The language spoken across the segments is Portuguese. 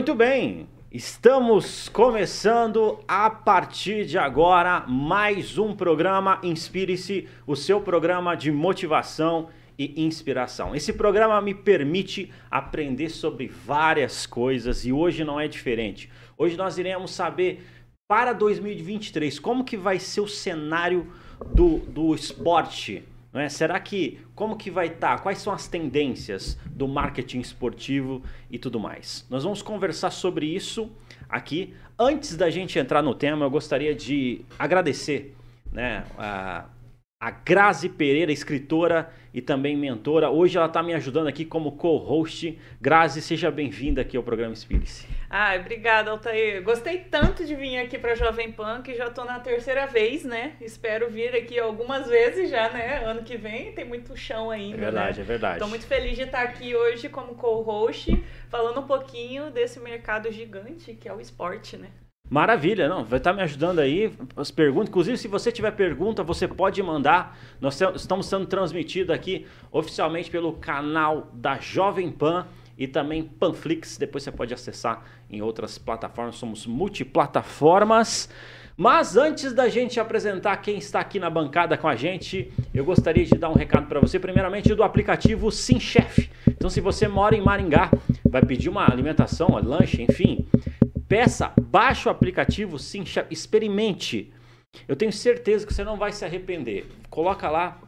Muito bem, estamos começando a partir de agora mais um programa Inspire-se, o seu programa de motivação e inspiração. Esse programa me permite aprender sobre várias coisas e hoje não é diferente. Hoje nós iremos saber para 2023 como que vai ser o cenário do, do esporte é? Será que como que vai estar? Tá? Quais são as tendências do marketing esportivo e tudo mais? Nós vamos conversar sobre isso aqui. Antes da gente entrar no tema, eu gostaria de agradecer né, a, a Grazi Pereira, escritora e também mentora. Hoje ela está me ajudando aqui como co-host. Grazi, seja bem-vinda aqui ao programa Espírito. Ah, obrigada, Altair. Gostei tanto de vir aqui para Jovem Pan que já estou na terceira vez, né? Espero vir aqui algumas vezes já, né? Ano que vem tem muito chão ainda. É verdade, né? é verdade. Estou muito feliz de estar aqui hoje como co-host, falando um pouquinho desse mercado gigante que é o esporte, né? Maravilha, não, vai estar me ajudando aí as perguntas. Inclusive, se você tiver pergunta, você pode mandar. Nós estamos sendo transmitidos aqui oficialmente pelo canal da Jovem Pan e também Panflix. Depois você pode acessar em outras plataformas. Somos multiplataformas. Mas antes da gente apresentar quem está aqui na bancada com a gente, eu gostaria de dar um recado para você, primeiramente do aplicativo SimChef. Então, se você mora em Maringá, vai pedir uma alimentação, um lanche, enfim, Peça, baixe o aplicativo, sim, experimente. Eu tenho certeza que você não vai se arrepender. Coloca lá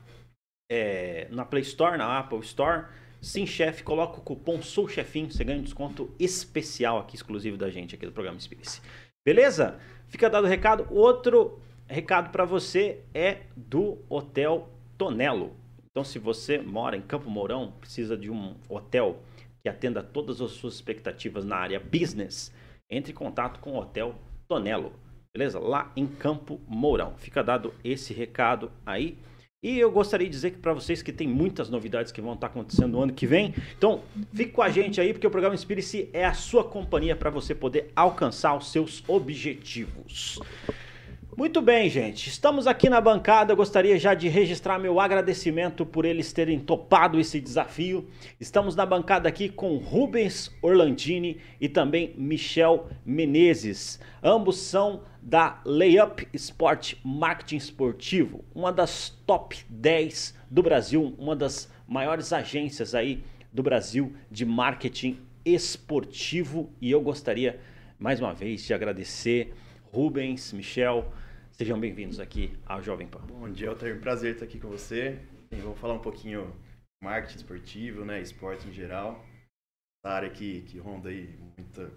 é, na Play Store, na Apple Store, Sim Chef, coloca o cupom Sou Chefinho, você ganha um desconto especial aqui, exclusivo da gente, aqui do programa Spirit. Beleza? Fica dado o recado. Outro recado para você é do Hotel Tonelo. Então, se você mora em Campo Mourão, precisa de um hotel que atenda todas as suas expectativas na área business, entre em contato com o Hotel Tonelo, beleza? Lá em Campo Mourão. Fica dado esse recado aí. E eu gostaria de dizer que para vocês que tem muitas novidades que vão estar acontecendo no ano que vem. Então, fique com a gente aí, porque o programa Inspire-se é a sua companhia para você poder alcançar os seus objetivos. Muito bem, gente. Estamos aqui na bancada. Eu gostaria já de registrar meu agradecimento por eles terem topado esse desafio. Estamos na bancada aqui com Rubens Orlandini e também Michel Menezes. Ambos são da Layup Sport Marketing Esportivo, uma das top 10 do Brasil, uma das maiores agências aí do Brasil de marketing esportivo. E eu gostaria mais uma vez de agradecer Rubens, Michel, Sejam bem-vindos aqui ao Jovem Pan. Bom dia, Altair. Prazer estar aqui com você. E vamos falar um pouquinho de marketing esportivo, né, esporte em geral. Essa área que, que ronda aí muita,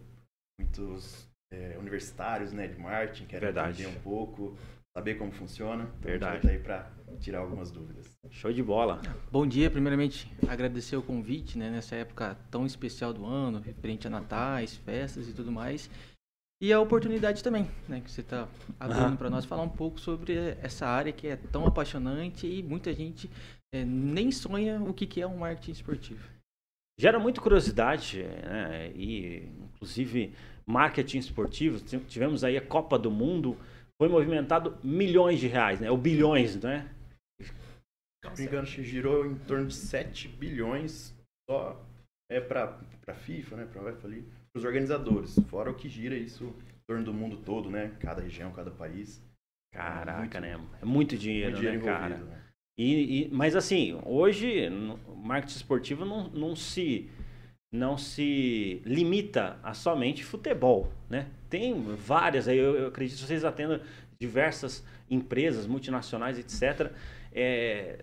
muitos é, universitários né, de marketing, querem Verdade. entender um pouco, saber como funciona. Então Verdade. Vai aí para tirar algumas dúvidas. Show de bola. Bom dia, primeiramente agradecer o convite, né, nessa época tão especial do ano, referente a natais, festas e tudo mais. E a oportunidade também, né, que você está abrindo uhum. para nós falar um pouco sobre essa área que é tão apaixonante e muita gente é, nem sonha o que, que é um marketing esportivo. Gera muita curiosidade, né, e inclusive marketing esportivo, tivemos aí a Copa do Mundo, foi movimentado milhões de reais, né, ou bilhões, né? Se não me engano, girou em torno de 7 bilhões só é para a FIFA, né, para a UEFA ali os organizadores, fora o que gira isso em torno do mundo todo, né? Cada região, cada país. Caraca, é muito, né? É muito dinheiro, muito dinheiro né, cara? Né? E, e, mas assim, hoje o marketing esportivo não, não se não se limita a somente futebol, né? Tem várias aí, eu, eu acredito que vocês atendam diversas empresas multinacionais, etc. É,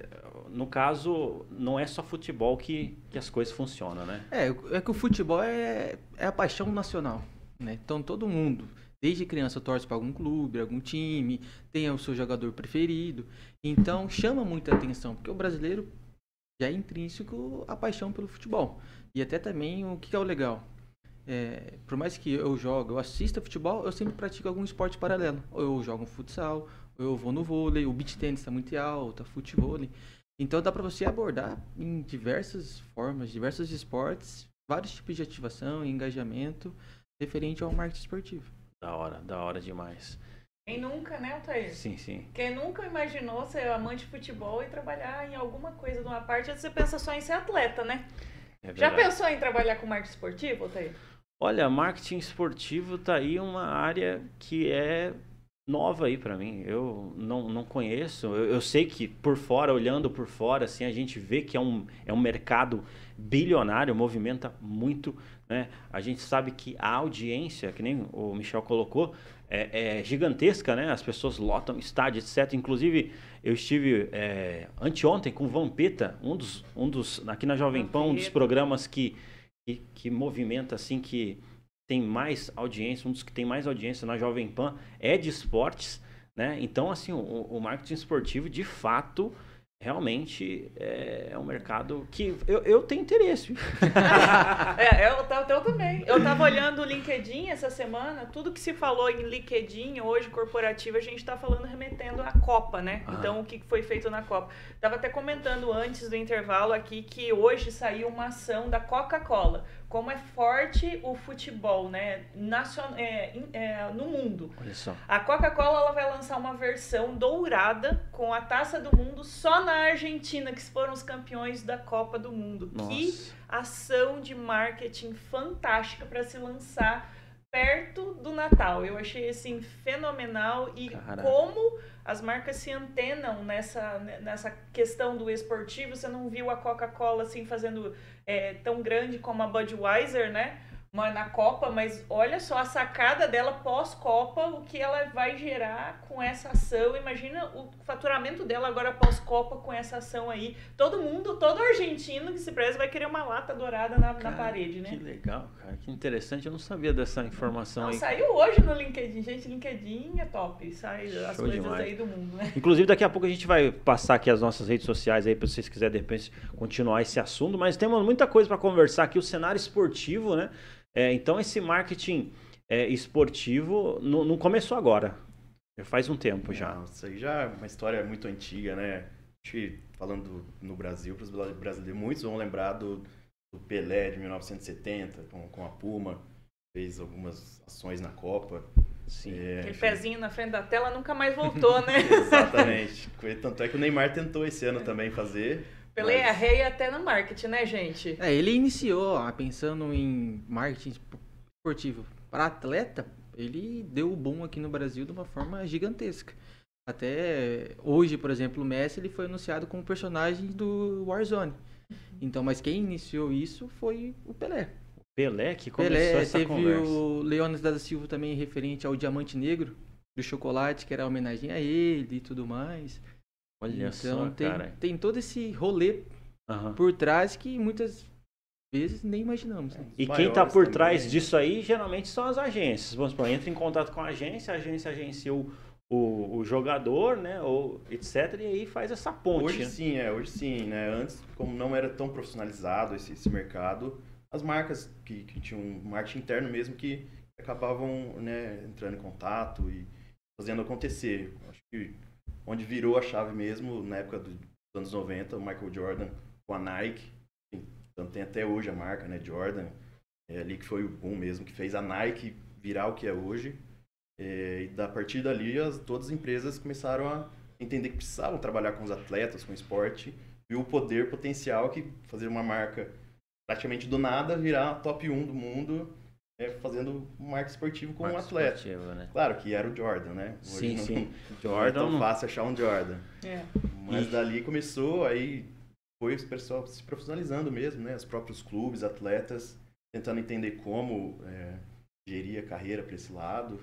no caso, não é só futebol que, que as coisas funcionam, né? É, é que o futebol é, é a paixão nacional, né? Então todo mundo, desde criança, torce para algum clube, algum time, tem o seu jogador preferido. Então chama muita atenção, porque o brasileiro já é intrínseco a paixão pelo futebol. E até também o que é o legal. É, por mais que eu jogue, eu assista futebol, eu sempre pratico algum esporte paralelo. Ou eu jogo um futsal, eu vou no vôlei, o beach tennis está muito alto, futebol. Então dá para você abordar em diversas formas, diversos esportes, vários tipos de ativação e engajamento referente ao marketing esportivo. Da hora, da hora demais. Quem nunca, né, Altair? Sim, sim. Quem nunca imaginou ser amante de futebol e trabalhar em alguma coisa de uma parte, você pensa só em ser atleta, né? É Já pensou em trabalhar com marketing esportivo, Altair? Olha, marketing esportivo tá aí uma área que é nova aí para mim. Eu não, não conheço. Eu, eu, sei que por fora, olhando por fora, assim, a gente vê que é um, é um mercado bilionário, movimenta muito. Né? A gente sabe que a audiência, que nem o Michel colocou, é, é gigantesca, né? As pessoas lotam estádio, etc. Inclusive, eu estive é, anteontem com o Vampeta, um dos, um dos, aqui na Jovem Pan, um dos programas que que, que movimenta assim que tem mais audiência, um dos que tem mais audiência na Jovem Pan é de esportes, né? Então assim o, o marketing esportivo de fato realmente é, é um mercado que eu, eu tenho interesse. é, eu, eu, também. Eu estava olhando o LinkedIn essa semana, tudo que se falou em LinkedIn hoje, corporativo, a gente está falando remetendo à Copa, né? Ah. Então, o que foi feito na Copa. Estava até comentando antes do intervalo aqui que hoje saiu uma ação da Coca-Cola como é forte o futebol, né, nacion... É, é, no mundo. Olha só. A Coca-Cola ela vai lançar uma versão dourada com a Taça do Mundo só na Argentina, que foram os campeões da Copa do Mundo. Nossa. Que ação de marketing fantástica para se lançar perto do Natal. Eu achei assim fenomenal e Caraca. como as marcas se antenam nessa, nessa questão do esportivo. Você não viu a Coca-Cola assim fazendo é, tão grande como a Budweiser, né? Na Copa, mas olha só a sacada dela pós-Copa, o que ela vai gerar com essa ação. Imagina o faturamento dela agora pós-Copa com essa ação aí. Todo mundo, todo argentino que se preza vai querer uma lata dourada na, cara, na parede, né? Que legal, cara. Que interessante. Eu não sabia dessa informação não, aí. Saiu hoje no LinkedIn. Gente, LinkedIn é top. Sai Show as coisas demais. aí do mundo, né? Inclusive, daqui a pouco a gente vai passar aqui as nossas redes sociais aí para vocês quiserem, de repente, continuar esse assunto. Mas temos muita coisa para conversar aqui. O cenário esportivo, né? É, então esse marketing é, esportivo não, não, começou agora. Já faz um tempo já. Não, isso aí já é uma história muito antiga, né? falando no Brasil, para os brasileiros, muitos vão lembrar do, do, Pelé de 1970, com, com a Puma, fez algumas ações na Copa. Sim. É, Aquele pezinho na frente da tela nunca mais voltou, né? Exatamente. Tanto é que o Neymar tentou esse ano também fazer. Pelé mas... é rei até no marketing, né, gente? É, ele iniciou ó, pensando em marketing esportivo para atleta, ele deu o boom aqui no Brasil de uma forma gigantesca. Até hoje, por exemplo, o Messi ele foi anunciado como personagem do Warzone. Então, mas quem iniciou isso foi o Pelé. Pelé que começou Pelé, essa teve conversa. o Leones da Silva também referente ao Diamante Negro do chocolate, que era homenagem a ele e tudo mais. Olha então, só, tem, cara. tem todo esse rolê uhum. por trás que muitas vezes nem imaginamos. Né? E quem está por trás disso aí, geralmente são as agências. Vamos supor, entra em contato com a agência, a agência agencia o, o, o, jogador, né, ou etc, e aí faz essa ponte. Hoje né? sim, é, hoje sim, né, antes, como não era tão profissionalizado esse, esse mercado, as marcas que, que tinham um marketing interno mesmo que acabavam, né, entrando em contato e fazendo acontecer. Acho que onde virou a chave mesmo, na época dos anos 90, o Michael Jordan com a Nike. Então tem até hoje a marca, né, Jordan. É ali que foi o boom mesmo, que fez a Nike virar o que é hoje. É, e da partir dali, as, todas as empresas começaram a entender que precisavam trabalhar com os atletas, com o esporte, viu o poder potencial que fazer uma marca praticamente do nada virar top 1 do mundo é, fazendo marca esportivo com marca um atleta. Esportiva, né? Claro que era o Jordan, né? Hoje sim, não, sim. Jordan é tão fácil achar um Jordan. É. Mas e... dali começou, aí foi o pessoal se profissionalizando mesmo, né? Os próprios clubes, atletas, tentando entender como é, gerir a carreira para esse lado.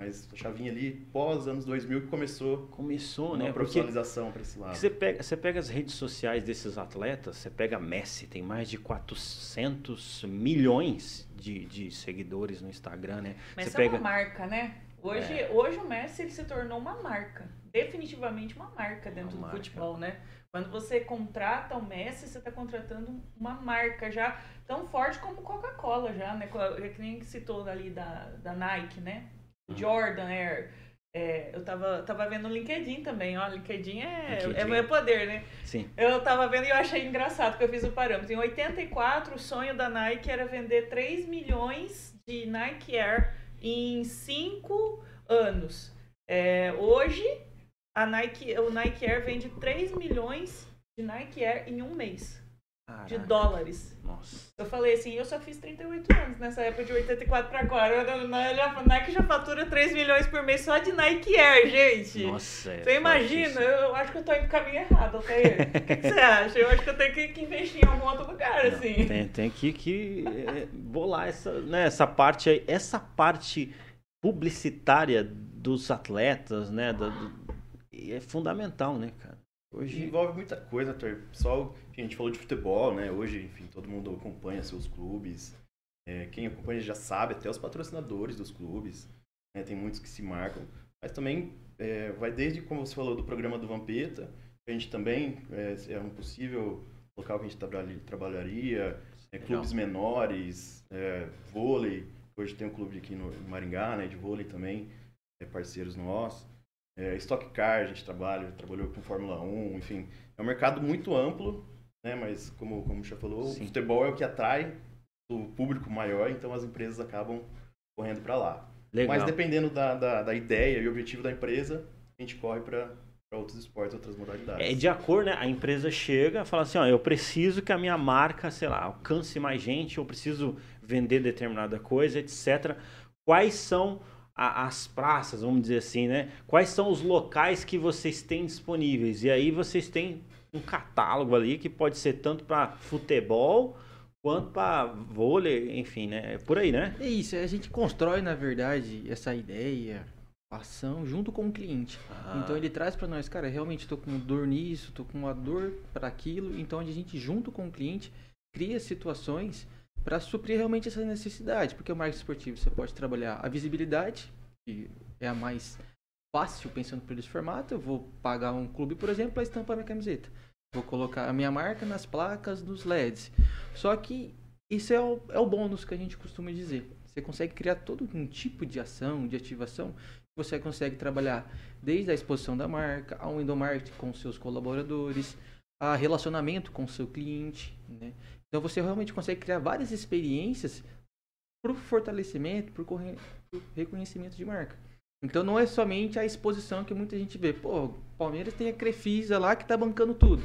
Mas a chavinha ali, pós anos 2000, que começou. Começou, uma né? profissionalização para esse lado. Você pega, você pega as redes sociais desses atletas, você pega Messi, tem mais de 400 milhões de, de seguidores no Instagram, né? Mas você é pega... uma marca, né? Hoje, é. hoje o Messi ele se tornou uma marca. Definitivamente uma marca dentro uma do marca. futebol, né? Quando você contrata o Messi, você está contratando uma marca já tão forte como Coca-Cola já, né? Que nem citou ali da, da Nike, né? Jordan Air. É, eu tava, tava vendo no LinkedIn também, ó. LinkedIn é, LinkedIn. é meu poder, né? Sim. Eu tava vendo e eu achei engraçado que eu fiz o parâmetro. Em 84, o sonho da Nike era vender 3 milhões de Nike Air em 5 anos. É, hoje, a Nike, o Nike Air vende 3 milhões de Nike Air em um mês. De dólares. Nossa. Eu falei assim, eu só fiz 38 anos nessa época de 84 pra agora. A Nike já fatura 3 milhões por mês só de Nike Air, gente. Nossa, é Você imagina? Eu acho que eu tô indo no caminho errado, Altair. O que, que, você acha? Eu acho que eu tenho que, que investir em algum outro lugar, Não, assim. Tem, tem que, que é, bolar essa, né, essa parte aí. Essa parte publicitária dos atletas, né? Do, do, é fundamental, né, cara? Hoje envolve muita coisa, Arthur. Pessoal, a gente falou de futebol, né? Hoje, enfim, todo mundo acompanha seus clubes. É, quem acompanha já sabe, até os patrocinadores dos clubes. Né? Tem muitos que se marcam. Mas também é, vai desde, como você falou, do programa do Vampeta, a gente também é, é um possível local que a gente trabalharia, é, clubes menores, é, vôlei. Hoje tem um clube aqui no Maringá, né, de vôlei também, é, parceiros nossos. É, Stock Car, a gente trabalha, trabalhou com Fórmula 1, enfim. É um mercado muito amplo, né? Mas como, como já falou, Sim. o futebol é o que atrai o público maior, então as empresas acabam correndo para lá. Legal. Mas dependendo da, da, da, ideia e objetivo da empresa, a gente corre para outros esportes, outras modalidades. É de acordo, né? A empresa chega e fala assim, ó, eu preciso que a minha marca, sei lá, alcance mais gente, eu preciso vender determinada coisa, etc. Quais são a, as praças, vamos dizer assim, né? Quais são os locais que vocês têm disponíveis? E aí vocês têm um catálogo ali que pode ser tanto para futebol quanto para vôlei, enfim, né? É por aí, né? É isso, a gente constrói, na verdade, essa ideia, ação junto com o cliente. Ah. Então ele traz para nós, cara, realmente estou com dor nisso, estou com uma dor para aquilo. Então a gente junto com o cliente cria situações para suprir realmente essa necessidade, porque o marketing esportivo você pode trabalhar a visibilidade, que é a mais fácil pensando por esse formato. Eu vou pagar um clube, por exemplo, para estampar minha camiseta. Vou colocar a minha marca nas placas dos LEDs. Só que isso é o, é o bônus que a gente costuma dizer. Você consegue criar todo um tipo de ação, de ativação. Você consegue trabalhar desde a exposição da marca, ao endomarketing com seus colaboradores, a relacionamento com seu cliente, né? Então você realmente consegue criar várias experiências para o fortalecimento, para o reconhecimento de marca. Então não é somente a exposição que muita gente vê. Pô, Palmeiras tem a Crefisa lá que está bancando tudo.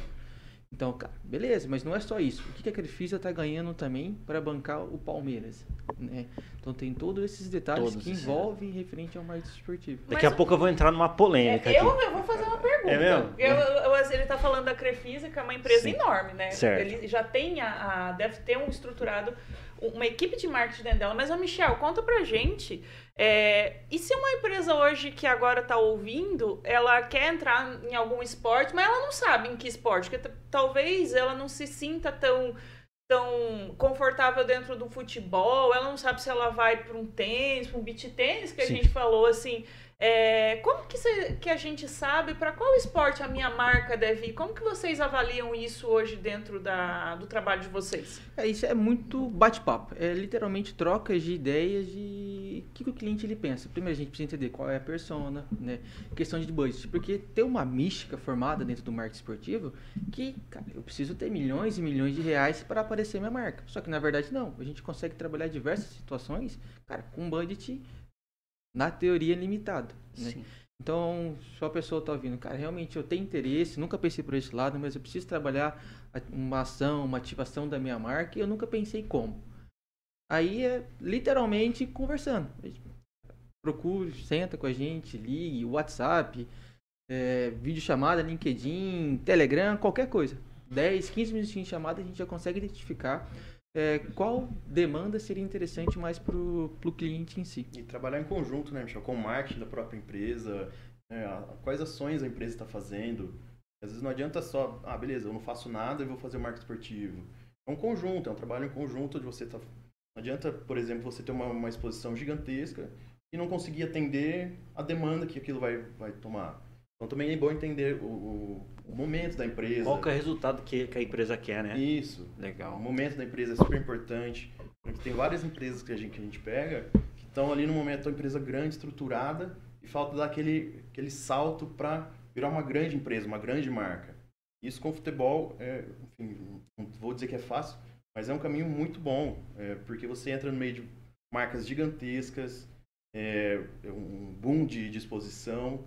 Então, cara, beleza, mas não é só isso. O que a Crefisa está ganhando também para bancar o Palmeiras? Né? Então tem todos esses detalhes todos que envolvem referente ao marketing esportivo. Daqui mas, a pouco eu vou entrar numa polêmica. É, eu, eu, vou fazer uma pergunta. É mesmo? Eu, eu, ele está falando da Crefisa, que é uma empresa Sim. enorme, né? Certo. Ele já tem a, a, deve ter um estruturado, uma equipe de marketing dentro dela. Mas, ô Michel, conta pra gente. É, e se uma empresa hoje que agora está ouvindo, ela quer entrar em algum esporte, mas ela não sabe em que esporte, porque talvez ela não se sinta tão tão confortável dentro do futebol, ela não sabe se ela vai para um tênis, para um beach tênis, que a Sim. gente falou assim, é, como que, cê, que, a gente sabe para qual esporte a minha marca deve ir? Como que vocês avaliam isso hoje dentro da, do trabalho de vocês? É, isso é muito bate-papo. É literalmente trocas de ideias de o que, que, o cliente ele pensa. Primeiro a gente precisa entender qual é a persona, né? Questão de budget. Porque tem uma mística formada dentro do marketing esportivo que, cara, eu preciso ter milhões e milhões de reais para aparecer minha marca. Só que na verdade não. A gente consegue trabalhar diversas situações, cara, com budget na teoria, limitado. Né? Então, se a pessoa está ouvindo, cara, realmente eu tenho interesse, nunca pensei por esse lado, mas eu preciso trabalhar uma ação, uma ativação da minha marca e eu nunca pensei como. Aí é literalmente conversando. Procure, senta com a gente, ligue, WhatsApp, é, vídeo chamada, LinkedIn, Telegram, qualquer coisa. 10, 15 minutinhos de chamada a gente já consegue identificar é, qual demanda seria interessante mais para o cliente em si. E trabalhar em conjunto, né, Michel, com o marketing da própria empresa, né, quais ações a empresa está fazendo. Às vezes não adianta só, ah, beleza, eu não faço nada e vou fazer o marketing esportivo. É um conjunto, é um trabalho em conjunto de você tá... Não adianta, por exemplo, você ter uma, uma exposição gigantesca e não conseguir atender a demanda que aquilo vai, vai tomar. Então também é bom entender o, o, o momento da empresa. Qual que é o resultado que, que, a empresa quer, né? Isso. Legal. O momento da empresa é super importante. Porque tem várias empresas que a gente, que a gente pega que estão ali no momento uma empresa grande, estruturada, e falta dar aquele, aquele salto para virar uma grande empresa, uma grande marca. Isso com o futebol, é, enfim, não vou dizer que é fácil, mas é um caminho muito bom, é, porque você entra no meio de marcas gigantescas, é um boom de, de exposição,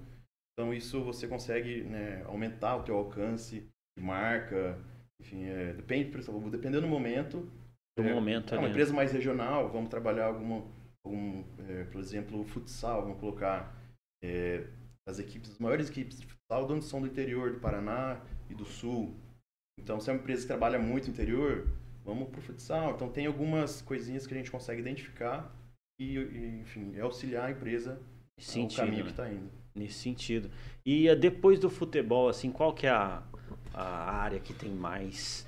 então isso você consegue né, aumentar o teu alcance de marca, enfim, é, depende, dependendo do momento. Do é, momento, é uma empresa mais regional, vamos trabalhar alguma, algum, é, por exemplo, futsal, vamos colocar é, as equipes, as maiores equipes de futsal, onde são do interior do Paraná e do Sul. Então, se é uma empresa que trabalha muito no interior, vamos para o futsal. Então, tem algumas coisinhas que a gente consegue identificar e, e enfim, auxiliar a empresa no caminho né? que está indo. Nesse sentido. E eh, depois do futebol, assim, qual que é a, a área que tem mais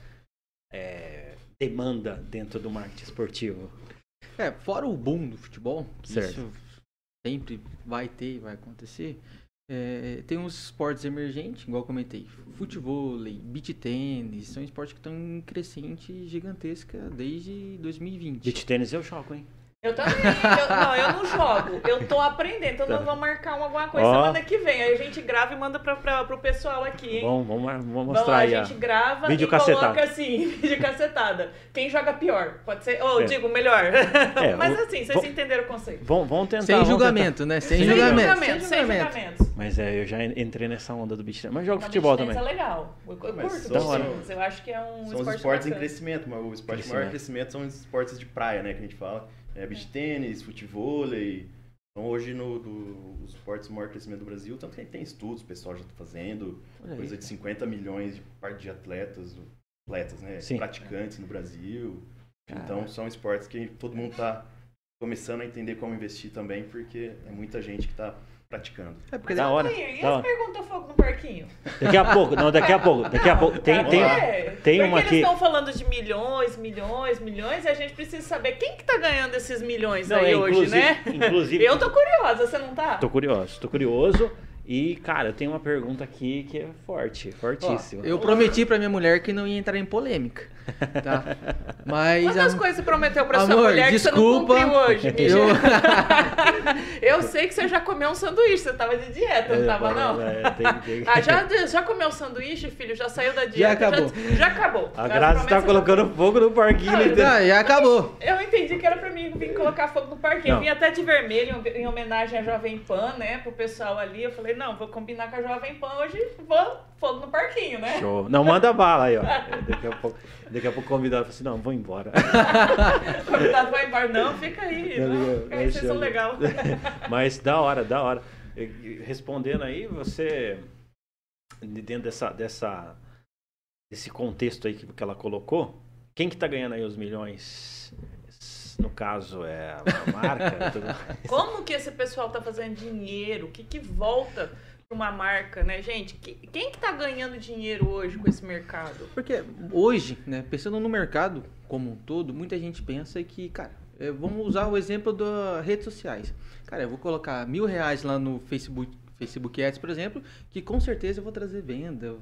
é, demanda dentro do marketing esportivo? É, fora o boom do futebol, certo. isso sempre vai ter e vai acontecer. É, tem uns esportes emergentes, igual comentei, futebol, beach tênis, são esportes que estão em crescente gigantesca desde 2020. Beach tênis eu jogo, hein? Eu também. Eu, não, eu não jogo. Eu tô aprendendo. Então, nós vamos marcar alguma coisa Ó. semana que vem. Aí a gente grava e manda pra, pra, pro pessoal aqui, hein? Bom, vamos, vamos mostrar aí. A gente grava vídeo e cacetada. coloca assim, vídeo cacetada. Quem joga pior? Pode ser. Ou, oh, é. digo, melhor. É, Mas assim, vocês entenderam o conceito. Vamos, vamos tentar. Sem julgamento, tentar. né? Sem, sem julgamento. julgamento. Sem julgamento. Mas é, eu já entrei nessa onda do beach Mas jogo futebol também. Mas é legal. Eu curto Eu acho que é um São os esportes em crescimento. Mas o esporte de maior crescimento são os esportes de praia, né? Que a gente fala é, beach tênis, futevôlei. Então hoje no do, os esportes de maior crescimento do Brasil, tanto que tem estudos, o pessoal já está fazendo, coisa de 50 milhões de parte de atletas, atletas, né? Sim. Praticantes no Brasil. Então são esportes que todo mundo está começando a entender como investir também, porque é muita gente que está praticando. É porque da hora. E da hora. perguntou fogo no parquinho? Daqui a pouco, não, daqui a pouco, daqui a pouco. Tem, tem, é, tem uma aqui. eles estão falando de milhões, milhões, milhões, e a gente precisa saber quem que tá ganhando esses milhões não, aí é, hoje, né? Inclusive. Eu tô curiosa, você não tá? Tô curioso, tô curioso. E, cara, eu tenho uma pergunta aqui que é forte, fortíssima. Ó, eu prometi pra minha mulher que não ia entrar em polêmica. Tá? Mas. Quantas a... coisas você prometeu pra Amor, sua mulher desculpa, que você não cumpriu hoje, eu... eu sei que você já comeu um sanduíche, você tava de dieta, não é, tava, não? É, tem, tem... Ah, já, já comeu um sanduíche, filho? Já saiu da dieta? Já acabou. Já, já acabou. A Graça tá colocando já... fogo no parquinho. Ah, já acabou. Eu entendi que era pra mim vir colocar fogo no parquinho. Eu vim até de vermelho, em homenagem à Jovem Pan, né? Pro pessoal ali. Eu falei, não, vou combinar com a Jovem Pan hoje, vou fogo no parquinho, né? Show. Não, manda bala aí, ó. Daqui a pouco, daqui a pouco o convidado fala assim, não, vou embora. o convidado vai embora. Não, fica aí. Não, não fica aí, vocês são legal. Mas da hora, da hora. Respondendo aí, você, dentro dessa, dessa, desse contexto aí que, que ela colocou, quem que tá ganhando aí os milhões? No caso, é a marca. Como que esse pessoal tá fazendo dinheiro? O que que volta uma marca, né, gente? Quem que tá ganhando dinheiro hoje com esse mercado? Porque hoje, né, pensando no mercado como um todo, muita gente pensa que, cara, é, vamos usar o exemplo das redes sociais. Cara, eu vou colocar mil reais lá no Facebook, Facebook Ads, por exemplo, que com certeza eu vou trazer venda,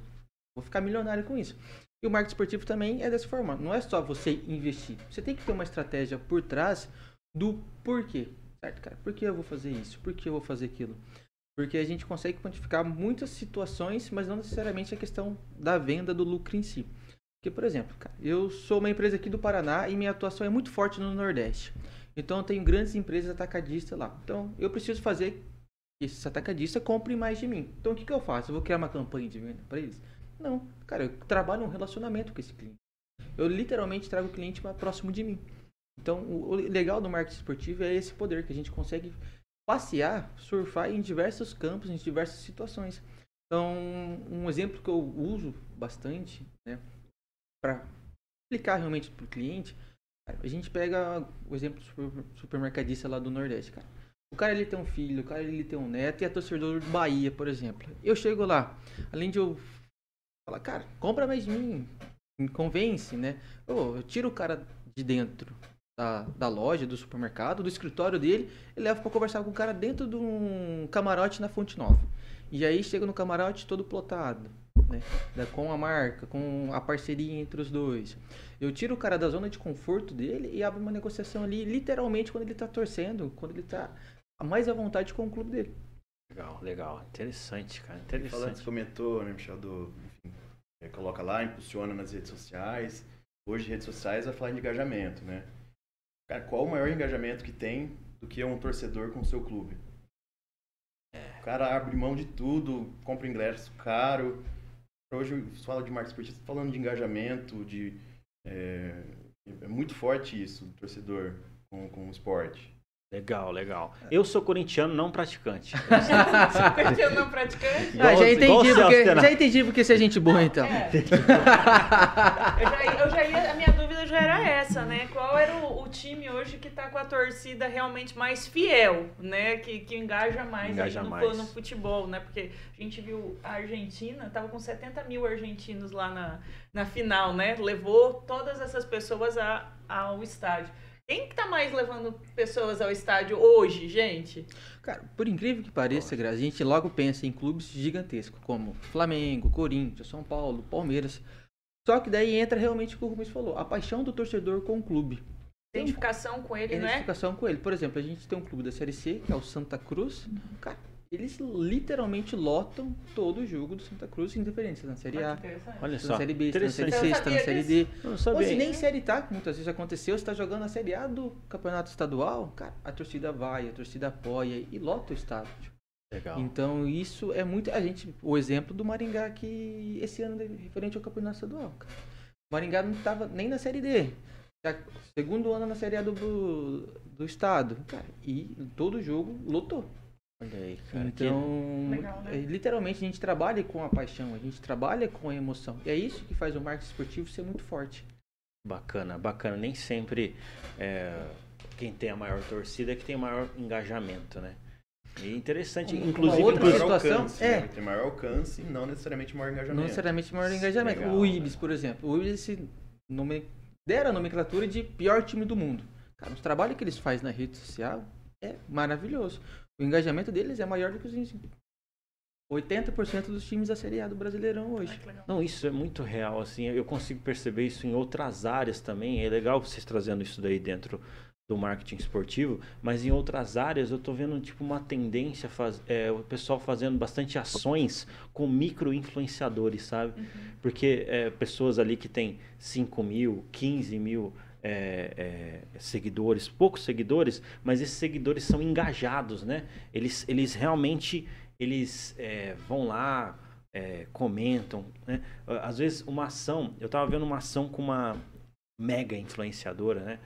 vou ficar milionário com isso. E o marketing esportivo também é dessa forma. Não é só você investir. Você tem que ter uma estratégia por trás do porquê. Certo, cara? Por que eu vou fazer isso? Por que eu vou fazer aquilo? Porque a gente consegue quantificar muitas situações, mas não necessariamente a questão da venda do lucro em si. Porque, por exemplo, eu sou uma empresa aqui do Paraná e minha atuação é muito forte no Nordeste. Então, eu tenho grandes empresas atacadistas lá. Então, eu preciso fazer que esses atacadistas comprem mais de mim. Então, o que, que eu faço? Eu vou criar uma campanha de venda para eles? Não. Cara, eu trabalho um relacionamento com esse cliente. Eu literalmente trago o cliente mais próximo de mim. Então, o legal do marketing esportivo é esse poder que a gente consegue passear, surfar em diversos campos, em diversas situações. Então, um exemplo que eu uso bastante, né, para explicar realmente para o cliente, a gente pega o exemplo do supermercadista lá do Nordeste, cara. O cara ele tem um filho, o cara ele tem um neto e é torcedor do Bahia, por exemplo. Eu chego lá, além de eu falar, cara, compra mais de mim, me convence, né? Oh, eu tiro o cara de dentro da, da loja, do supermercado, do escritório dele, e leva para conversar com o cara dentro de um camarote na Fonte Nova. E aí chega no camarote todo plotado, né? Com a marca, com a parceria entre os dois. Eu tiro o cara da zona de conforto dele e abro uma negociação ali, literalmente, quando ele está torcendo, quando ele está mais à vontade com o clube dele. Legal, legal. Interessante, cara. Interessante. Falando, você comentou, né, Michel, do, enfim, é, coloca lá, impulsiona nas redes sociais. Hoje, redes sociais vai falar de engajamento, né? Cara, qual o maior engajamento que tem do que um torcedor com o seu clube? É. O cara abre mão de tudo, compra ingresso caro, hoje se fala de marca esportiva, falando de engajamento, de é, é muito forte isso do torcedor com, com o esporte. Legal, legal. Eu sou corintiano não praticante. corintiano não praticante? Ah, já entendi, porque, já entendi porque você é gente boa, então. É. eu, já, eu já ia, era essa, né? Qual era o, o time hoje que tá com a torcida realmente mais fiel, né? Que, que engaja mais, engaja no, mais. no futebol, né? Porque a gente viu a Argentina, tava com 70 mil argentinos lá na, na final, né? Levou todas essas pessoas a, ao estádio. Quem que tá mais levando pessoas ao estádio hoje, gente? Cara, por incrível que pareça, a gente logo pensa em clubes gigantescos, como Flamengo, Corinthians, São Paulo, Palmeiras. Só que daí entra realmente o que o Rubens falou, a paixão do torcedor com o clube. Identificação com ele, né? Identificação com ele. Por exemplo, a gente tem um clube da Série C, que é o Santa Cruz. Cara, eles literalmente lotam todo o jogo do Santa Cruz, independente se na Série A, Olha só. na Série B, se na Série C, se tá na Série D. Ou se nem Série tá, que muitas vezes aconteceu, você tá jogando a Série A do Campeonato Estadual, cara, a torcida vai, a torcida apoia e lota o estádio. Legal. Então isso é muito. A gente. O exemplo do Maringá que esse ano referente ao Campeonato Estadual. Cara. O Maringá não estava nem na Série D. Segundo ano na Série A do, do estado. Cara, e todo jogo lotou. Olha aí, cara. Então, Legal, né? É, literalmente a gente trabalha com a paixão, a gente trabalha com a emoção. E é isso que faz o marketing esportivo ser muito forte. Bacana, bacana. Nem sempre é, quem tem a maior torcida é que tem o maior engajamento, né? E interessante, inclusive, outra situação alcance, é né? tem maior alcance, não necessariamente maior engajamento. Não necessariamente maior engajamento. Legal, o Ibis, né? por exemplo, o Ibis se nome, deram a nomenclatura de pior time do mundo. Cara, os trabalhos que eles fazem na rede social é maravilhoso o engajamento deles é maior do que os 80% dos times da Série A do Brasileirão hoje. Não, isso é muito real, assim, eu consigo perceber isso em outras áreas também. É legal vocês trazendo isso daí dentro do marketing esportivo, mas em outras áreas eu tô vendo tipo uma tendência faz, é, o pessoal fazendo bastante ações com micro influenciadores, sabe? Uhum. Porque é, pessoas ali que tem 5 mil, 15 mil é, é, seguidores, poucos seguidores, mas esses seguidores são engajados, né? Eles, eles realmente eles é, vão lá, é, comentam, né? Às vezes uma ação, eu estava vendo uma ação com uma mega influenciadora, né?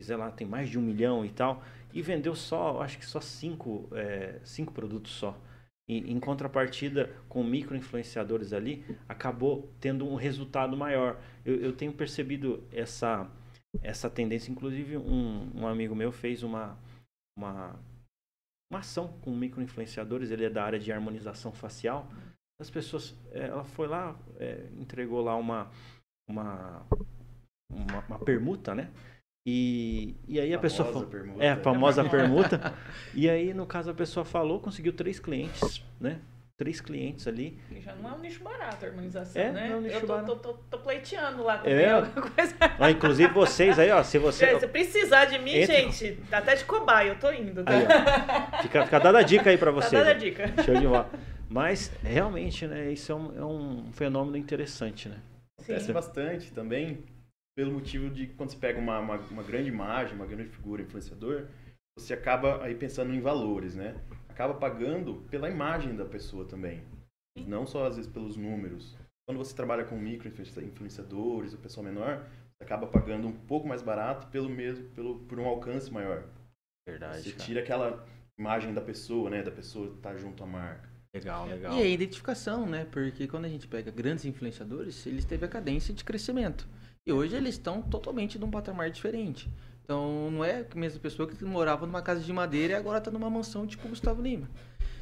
Sei lá, tem mais de um milhão e tal, e vendeu só, acho que só cinco, é, cinco produtos só. E, em contrapartida, com micro influenciadores ali, acabou tendo um resultado maior. Eu, eu tenho percebido essa essa tendência. Inclusive, um, um amigo meu fez uma, uma, uma ação com micro-influenciadores, ele é da área de harmonização facial. As pessoas, é, ela foi lá, é, entregou lá uma, uma, uma, uma permuta, né? E, e aí a pessoa falou. Permuta. É, a famosa permuta. e aí, no caso, a pessoa falou, conseguiu três clientes, né? três clientes ali. Já não é um nicho barato a harmonização, é, né? Não é um nicho eu tô, barato. Tô, tô, tô, pleiteando lá também é. coisa. Ah, inclusive vocês aí, ó, se você... Se precisar de mim, Entra. gente, até de cobaia, eu tô indo. Tá? Aí, fica, fica dada a dica aí pra vocês. Tá dada a dica. Show de bola. Mas, realmente, né, isso é um, é um fenômeno interessante, né? Acontece bastante também, pelo motivo de quando você pega uma, uma, uma grande imagem, uma grande figura influenciador, você acaba aí pensando em valores, né? acaba pagando pela imagem da pessoa também. Não só às vezes pelos números. Quando você trabalha com micro influenciadores, o pessoal menor, você acaba pagando um pouco mais barato pelo mesmo, pelo, por um alcance maior. Verdade. Você cara. tira aquela imagem da pessoa, né? Da pessoa estar tá junto à marca. Legal, legal. E a identificação, né? Porque quando a gente pega grandes influenciadores, eles teve a cadência de crescimento. E hoje eles estão totalmente num patamar diferente. Então não é a mesma pessoa que morava numa casa de madeira e agora está numa mansão tipo Gustavo Lima.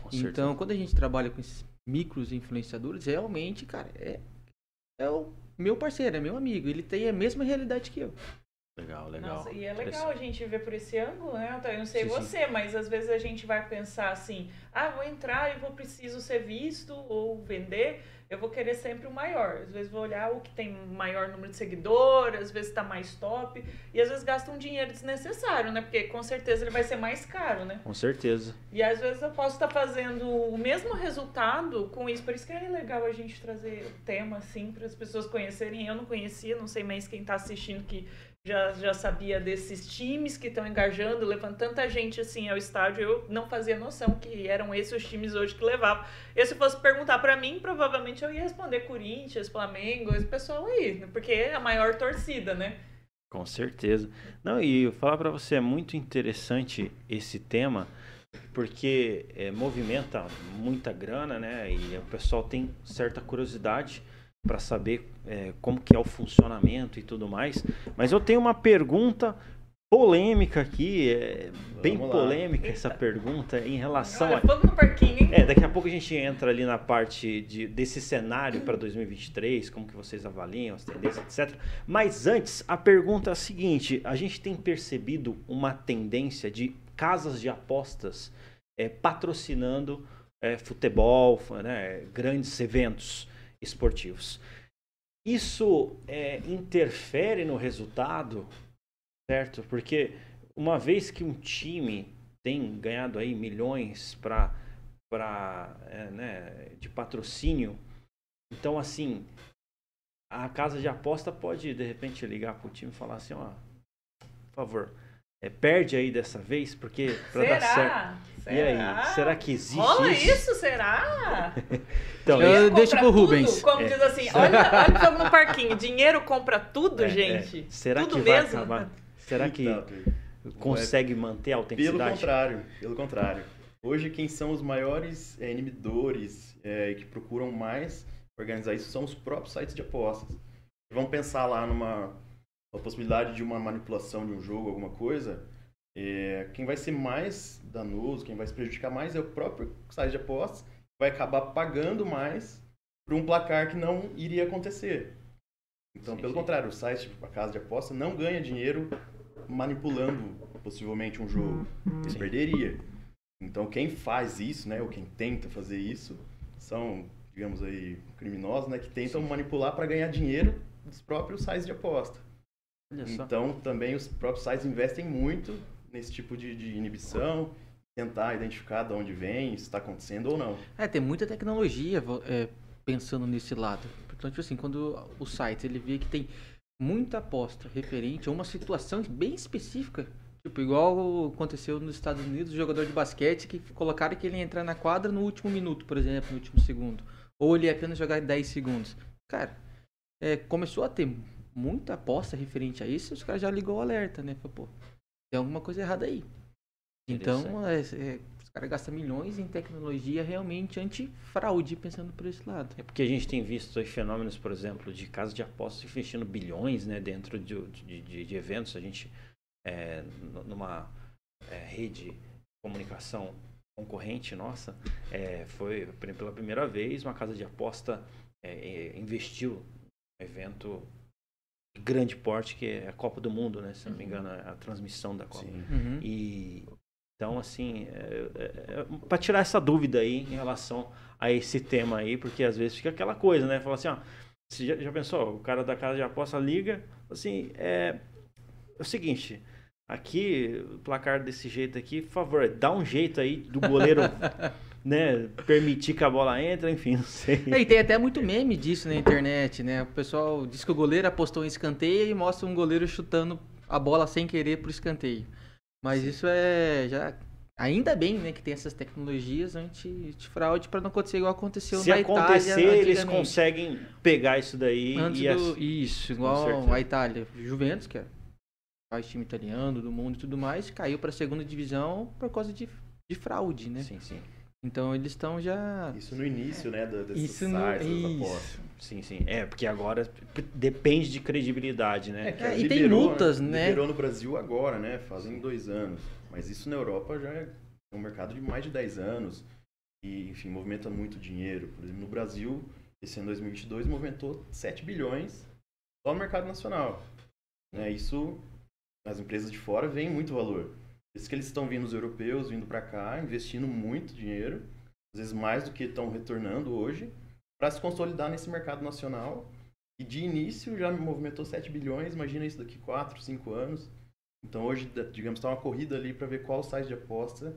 Com então certeza. quando a gente trabalha com esses micros influenciadores, realmente, cara, é, é o meu parceiro, é meu amigo. Ele tem a mesma realidade que eu. Legal, legal. Nossa, e é legal a gente ver por esse ângulo, né? Eu não sei sim, você, sim. mas às vezes a gente vai pensar assim, ah, vou entrar e vou preciso ser visto ou vender eu vou querer sempre o maior. Às vezes vou olhar o que tem maior número de seguidores, às vezes está mais top, e às vezes gasta um dinheiro desnecessário, né? Porque com certeza ele vai ser mais caro, né? Com certeza. E às vezes eu posso estar tá fazendo o mesmo resultado com isso. Por isso que é legal a gente trazer o tema assim para as pessoas conhecerem. Eu não conhecia, não sei mais quem está assistindo que já, já sabia desses times que estão engajando, levando tanta gente assim ao estádio, eu não fazia noção que eram esses os times hoje que levavam. E se fosse perguntar para mim, provavelmente eu ia responder Corinthians, Flamengo, esse pessoal aí, porque é a maior torcida, né? Com certeza. Não, e falar para você é muito interessante esse tema, porque é, movimenta muita grana, né? E o pessoal tem certa curiosidade para saber é, como que é o funcionamento e tudo mais. Mas eu tenho uma pergunta polêmica aqui, é bem polêmica essa pergunta em relação Olha, a... no parquinho, hein? É, daqui a pouco a gente entra ali na parte de, desse cenário para 2023, como que vocês avaliam as tendências, etc. Mas antes, a pergunta é a seguinte, a gente tem percebido uma tendência de casas de apostas é, patrocinando é, futebol, né, grandes eventos esportivos. Isso é, interfere no resultado, certo? Porque uma vez que um time tem ganhado aí milhões para para é, né, de patrocínio, então assim a casa de aposta pode de repente ligar para o time e falar assim, ó, por favor, é, perde aí dessa vez, porque para dar certo. Será? E aí, será que existe Rola isso? isso será? então, eu deixo pro Rubens. Como é. diz assim, olha, olha fogo no parquinho, dinheiro compra tudo, é, gente. É. Será tudo que mesmo? vai acabar? Será que então, consegue manter a autenticidade? Pelo contrário, pelo contrário. Hoje quem são os maiores é, inibidores é, e que procuram mais organizar isso são os próprios sites de apostas. Vamos pensar lá numa a possibilidade de uma manipulação de um jogo, alguma coisa, é, quem vai ser mais danoso, quem vai se prejudicar mais é o próprio site de apostas, vai acabar pagando mais por um placar que não iria acontecer. Então, sim, pelo sim. contrário, o site, a casa de aposta, não ganha dinheiro manipulando possivelmente um jogo. Ele sim. perderia. Então, quem faz isso, né, ou quem tenta fazer isso, são, digamos aí, criminosos, né, que tentam manipular para ganhar dinheiro dos próprios sites de aposta. Então, também os próprios sites investem muito nesse tipo de, de inibição, tentar identificar de onde vem, se está acontecendo ou não. É, tem muita tecnologia é, pensando nesse lado. Então, tipo assim, quando o site ele vê que tem muita aposta referente a uma situação bem específica, tipo igual aconteceu nos Estados Unidos, o jogador de basquete que colocaram que ele ia entrar na quadra no último minuto, por exemplo, no último segundo, ou ele ia apenas jogar 10 segundos. Cara, é, começou a ter muita aposta referente a isso, os caras já ligou o alerta, né? Pô, tem alguma coisa errada aí. Então, é, é, os caras gastam milhões em tecnologia realmente anti-fraude, pensando por esse lado. É porque a gente tem visto aí fenômenos, por exemplo, de casas de apostas investindo bilhões né, dentro de, de, de, eventos. A gente, é, numa é, rede de comunicação concorrente nossa, é, foi pela primeira vez uma casa de aposta é, investiu no evento grande porte que é a Copa do Mundo, né? Se não me uhum. engano, a transmissão da Copa. Uhum. E então, assim, é, é, é, para tirar essa dúvida aí em relação a esse tema aí, porque às vezes fica aquela coisa, né? Fala assim, ó, você já, já pensou? O cara da casa de aposta liga, assim, é, é o seguinte, aqui, placar desse jeito aqui, por favor, dá um jeito aí do goleiro né, permitir que a bola entre, enfim, não sei. É, e tem até muito meme disso na internet, né? O pessoal diz que o goleiro apostou em escanteio e mostra um goleiro chutando a bola sem querer pro escanteio. Mas Sim. isso é já Ainda bem, né, que tem essas tecnologias anti-fraude para não acontecer igual aconteceu Se na acontecer, Itália. eles conseguem pegar isso daí Antes e do, Isso, igual a Itália. Juventus, que é o time italiano do mundo e tudo mais, caiu para a segunda divisão por causa de, de fraude, né? Sim, sim. Então eles estão já. Isso no início, né? Desses Isso sites, no... apostas. Sim, sim. É, porque agora depende de credibilidade, né? É, que é, e tem multas, né? Liberou no Brasil agora, né? Fazem dois anos. Mas isso na Europa já é um mercado de mais de 10 anos. E, enfim, movimenta muito dinheiro. Por exemplo, no Brasil, esse ano 2022 movimentou 7 bilhões só no mercado nacional. Né? Isso, as empresas de fora veem muito valor. Isso que eles estão vindo, os europeus, vindo para cá, investindo muito dinheiro, às vezes mais do que estão retornando hoje, para se consolidar nesse mercado nacional. E de início já movimentou 7 bilhões, imagina isso daqui 4, 5 anos. Então hoje, digamos, está uma corrida ali para ver qual site de aposta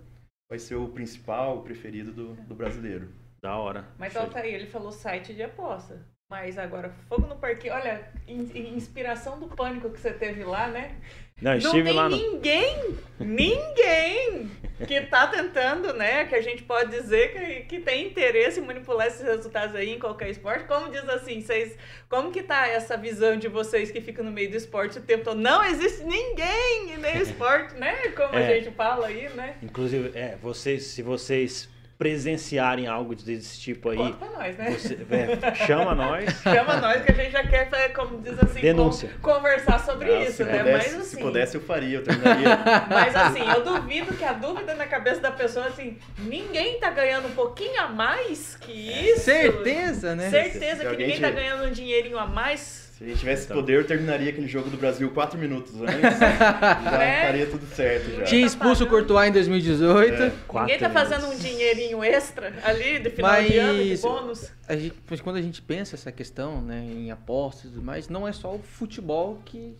vai ser o principal, o preferido do, do brasileiro. Da hora. Mas Altair, ele falou site de aposta. Mas agora, fogo no parquinho. Olha, in, inspiração do pânico que você teve lá, né? Não, estive tem lá no... ninguém, ninguém que tá tentando, né? Que a gente pode dizer que, que tem interesse em manipular esses resultados aí em qualquer esporte. Como diz assim, vocês. Como que tá essa visão de vocês que ficam no meio do esporte o tempo todo? Não existe ninguém nem esporte, né? Como a É. gente fala aí, né? Inclusive, é, vocês, se vocês presenciarem algo desse tipo aí, Conta pra nós, né? você- é, chama nós. Chama nós que a gente já quer, fa- como diz assim, Denúncia. con- conversar sobre Ah, isso, se, né? pudesse, Mas se assim. pudesse, eu faria, eu terminaria. Mas assim, eu duvido que a dúvida na cabeça da pessoa, assim, ninguém tá ganhando um pouquinho a mais que isso. Certeza, né? Certeza Se que alguém ninguém tá te- ganhando um dinheirinho a mais. Se a gente tivesse Então. poder, eu terminaria aquele jogo do Brasil 4 minutos antes. já Né? estaria tudo certo já. Tinha expulso o Courtois em 2018. É. Quatro ninguém tá fazendo um dinheirinho extra ali de final de ano, de Mas- bônus. A gente- mas quando a gente pensa essa questão, né, em apostas e tudo mais, não é só o futebol que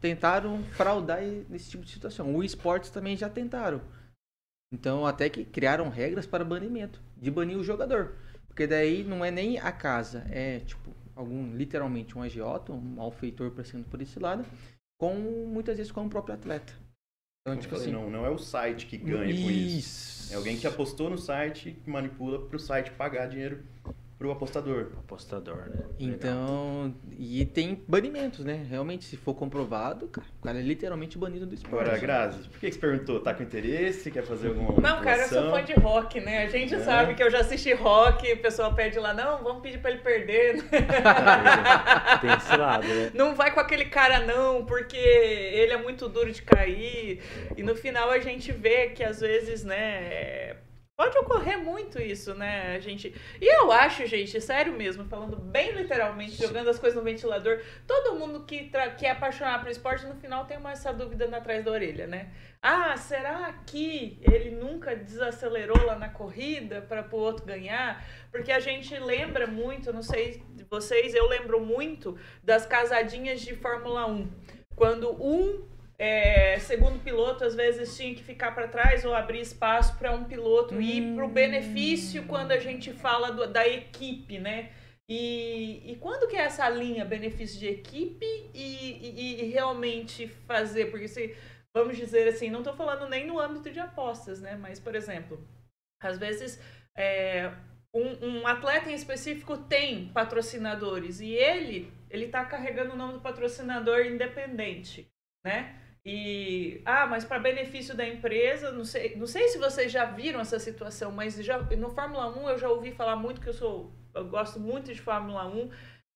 tentaram fraudar nesse tipo de situação. O esportes também já tentaram. Então, até que criaram regras para banimento, de banir o jogador. Porque daí não é nem a casa, é tipo algum literalmente um agiota, um malfeitor passando por esse lado, com muitas vezes com o próprio atleta. Então, tipo falei, assim, não, não é o site que ganha com isso. isso. É alguém que apostou no site que manipula para o site pagar dinheiro pro apostador. Apostador, né? Legal. Então, e tem banimentos, né? Realmente, se for comprovado, cara, o cara é literalmente banido do esporte. Agora, Grazi, por que que você perguntou? Tá com interesse? Quer fazer alguma Não, cara, eu sou fã de rock, né? A gente É. sabe que eu já assisti rock, o pessoal pede lá, não, vamos pedir pra ele perder. Tem esse lado, né? Não vai com aquele cara não, porque ele é muito duro de cair. E no final a gente vê que às vezes, né, pode ocorrer muito isso, né? A gente E eu acho, gente, sério mesmo, falando bem literalmente, jogando as coisas no ventilador, todo mundo que tra... que é apaixonado por esporte no final tem uma essa dúvida na atrás da orelha, né? Ah, será que ele nunca desacelerou lá na corrida para o outro ganhar? Porque a gente lembra muito, não sei de vocês, eu lembro muito das casadinhas de Fórmula 1. Quando um é, segundo piloto às vezes tinha que ficar para trás ou abrir espaço para um piloto ir para o benefício quando a gente fala do- da equipe, né? E, e quando que é essa linha benefício de equipe e, e- e realmente fazer? Porque se, vamos dizer assim, não estou falando nem no âmbito de apostas, né? Mas, por exemplo, às vezes é, um, um atleta em específico tem patrocinadores e ele ele está carregando o nome do patrocinador independente, né? E ah, mas para benefício da empresa, não sei, não sei se vocês já viram essa situação, mas já no Fórmula 1 eu já ouvi falar muito que eu sou eu gosto muito de Fórmula 1.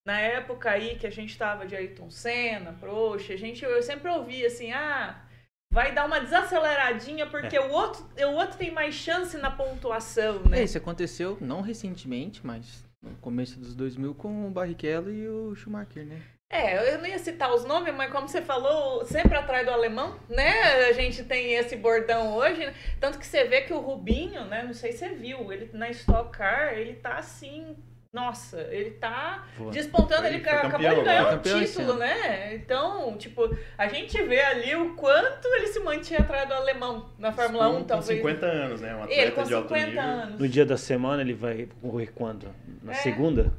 Na época aí que a gente tava de Ayrton Senna, Prost, a gente eu sempre ouvia assim: "Ah, vai dar uma desaceleradinha porque o outro o outro tem mais chance na pontuação, né?" É, isso aconteceu não recentemente, mas no começo dos 2000 com o Barrichello e o Schumacher, né? É, eu não ia citar os nomes, mas como você falou, sempre atrás do alemão, né? A gente tem esse bordão hoje, né? tanto que você vê que o Rubinho, né? Não sei se você viu, ele na Stock Car, ele tá assim, nossa, ele tá despontando, Foi- ele foi acabou campeão de ganhar agora. um título, né? Então, tipo, a gente vê ali o quanto ele se mantinha atrás do alemão na Fórmula com, 1, com talvez. 50 anos, né? Um atleta Ele com de alto 50 nível. anos. No dia da semana ele vai correr quando? Na É. segunda?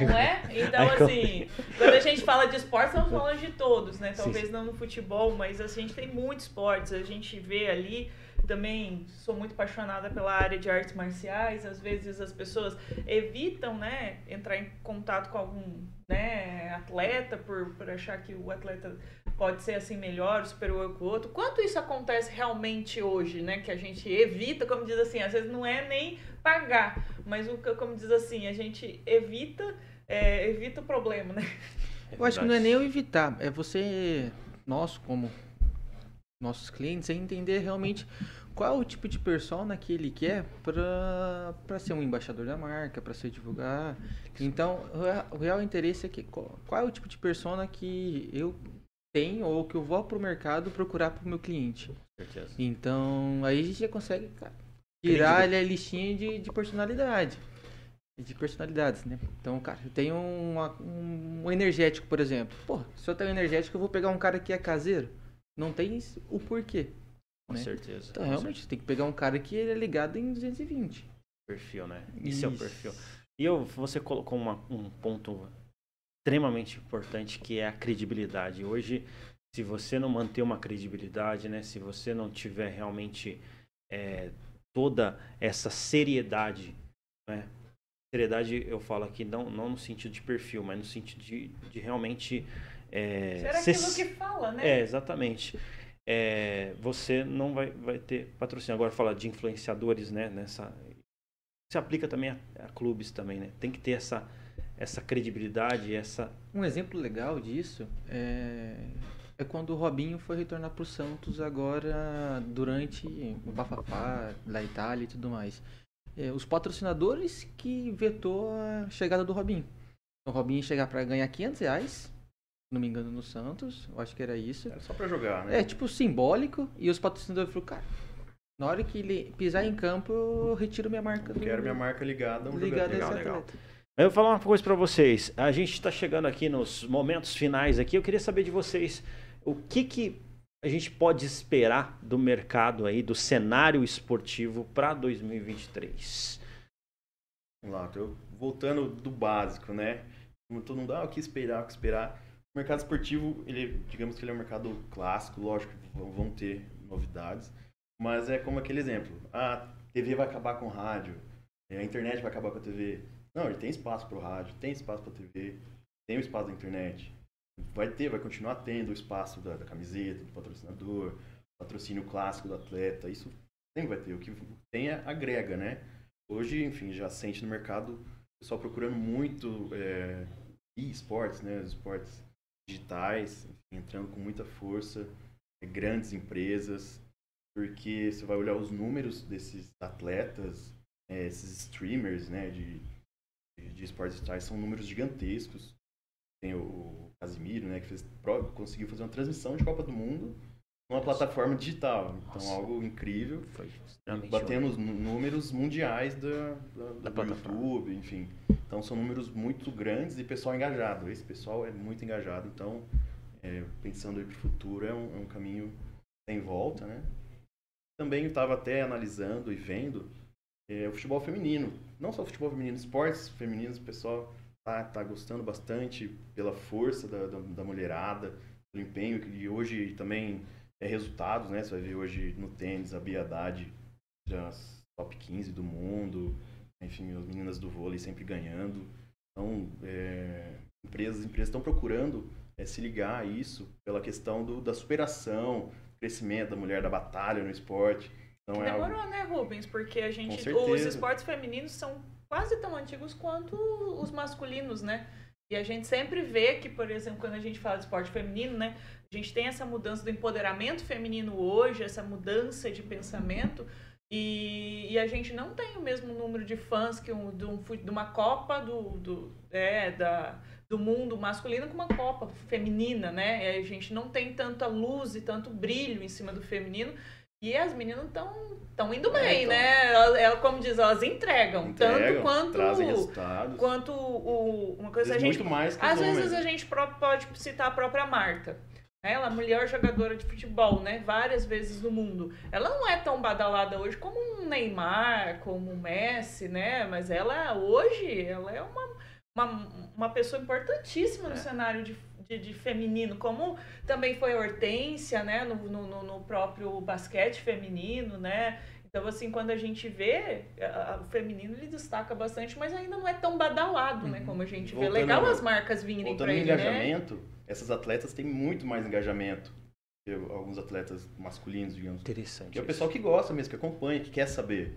Não é? Então, assim, quando a gente fala de esporte, estamos falando de todos, né? Sim, Talvez não no futebol, mas assim, a gente tem muitos esportes. A gente vê ali, também sou muito apaixonada pela área de artes marciais. Às vezes as pessoas evitam, né, entrar em contato com algum né, atleta por, por achar que o atleta pode ser assim melhor, superior que o outro. Quanto isso acontece realmente hoje, né? Que a gente evita, como diz assim, às vezes não é nem pagar, mas o que, como diz assim, a gente evita, é, evita o problema, né? Eu acho que não é nem eu evitar, é você, nós como nossos clientes, é entender realmente qual é o tipo de persona que ele quer para para ser um embaixador da marca, para se divulgar. Então, o rea- o real interesse é que qual, qual é o tipo de persona que eu tenho ou que eu vou pro mercado procurar pro meu cliente. Certeza. Então, aí a gente já consegue cara, tirar ali a listinha de, de personalidade. De personalidades, né? Então, cara, eu tenho uma- um, energético, por exemplo. Pô, se eu tenho energético, eu vou pegar um cara que é caseiro. Não tem o porquê. Com né? certeza. Então, com realmente, tem que pegar um cara que ele é ligado em 220. certeza. Perfil, né? Isso, é o perfil. E eu, você colocou uma, um ponto extremamente importante que é a credibilidade. Hoje, se você não manter uma credibilidade, né, se você não tiver realmente é, toda essa seriedade, né, seriedade eu falo aqui não, não no sentido de perfil, mas no sentido de, de realmente é, Será aquilo que fala, né? É, exatamente. É, você não vai, vai ter patrocínio. Agora falar de influenciadores, né? Nessa, se aplica também a, a, clubes também, né? Tem que ter essa, essa credibilidade, essa... Um exemplo legal disso é, é quando o Robinho foi retornar para o Santos agora durante o bafafá da Itália e tudo mais. É, os patrocinadores que vetou a chegada do Robinho. O Robinho chegar para ganhar 500 reais não me engano, no Santos. Eu acho que era isso. Era só pra jogar, né? É, tipo, simbólico. E os patrocinadores falaram, cara, na hora que ele pisar em campo, eu retiro minha marca. Do... Quero minha marca ligada a um ligada legal, legal. Eu vou falar uma coisa para vocês. A gente está chegando aqui nos momentos finais aqui. Eu queria saber de vocês o que, que a gente pode esperar do mercado aí, do cenário esportivo para 2023. Vamos lá, tô voltando do básico, né? Todo mundo, ah, o que esperar, o que esperar. O mercado esportivo, ele, digamos que ele é um mercado clássico, lógico, vão ter novidades, mas é como aquele exemplo. A TV vai acabar com o rádio, a internet vai acabar com a TV. Não, ele tem espaço para o rádio, tem espaço para a TV, tem o espaço da internet. Vai ter, vai continuar tendo o espaço da, da camiseta, do patrocinador, patrocínio clássico do atleta, isso sempre vai ter. O que tem é agrega, né? Hoje, enfim, já sente no mercado o pessoal procurando muito é, esportes, né? Esportes digitais entrando com muita força, é, grandes empresas, porque você vai olhar os números desses atletas, é, esses streamers né, de, de esportes digitais, são números gigantescos. Tem o Casimiro, né, que fez, conseguiu fazer uma transmissão de Copa do Mundo numa plataforma digital. Então, Nossa. algo incrível. Foi batendo os números mundiais da, da, da do YouTube, enfim. Então, são números muito grandes e pessoal engajado. Esse pessoal é muito engajado. Então, é, pensando aí para o futuro, é um, é um caminho sem volta, né? Também estava até analisando e vendo é, o futebol feminino. Não só o futebol feminino, esportes femininos, o pessoal tá, tá gostando bastante pela força da, da, da mulherada, pelo empenho, que hoje também é resultados, né? Você vai ver hoje no tênis a Bia Haddad, top 15 do mundo, enfim, as meninas do vôlei sempre ganhando. Então, é, empresas empresas estão procurando é, se ligar a isso pela questão do, da superação, crescimento da mulher, da batalha no esporte. Então, é Demorou, algo... né, Rubens? Porque a gente, os esportes femininos são quase tão antigos quanto os masculinos, né? E a gente sempre vê que, por exemplo, quando a gente fala de esporte feminino, né? A gente tem essa mudança do empoderamento feminino hoje, essa mudança de pensamento, e, e a gente não tem o mesmo número de fãs que um, de, um, de uma Copa do, do, é, da, do mundo masculino com uma Copa feminina, né? A gente não tem tanta luz e tanto brilho em cima do feminino. E as meninas estão estão indo é, bem, então, né? Ela, ela, como diz, elas entregam, entregam tanto quanto trazem resultados. quanto o, uma coisa a gente muito mais que às vezes a gente pode citar a própria Marta. Ela é a melhor jogadora de futebol, né? Várias vezes no mundo. Ela não é tão badalada hoje como um Neymar, como um Messi, né? Mas ela hoje, ela é uma, uma, uma pessoa importantíssima no é. cenário de, de, de, feminino, como também foi a Hortência, né? No, no, no próprio basquete feminino, né? Então, assim, quando a gente vê, a, a, o feminino ele destaca bastante, mas ainda não é tão badalado, né? Uhum. Como a gente voltando, vê. Legal as marcas virem para ele, engajamento, né? essas atletas têm muito mais engajamento que alguns atletas masculinos, digamos. Interessante. Que é o pessoal que gosta mesmo, que acompanha, que quer saber.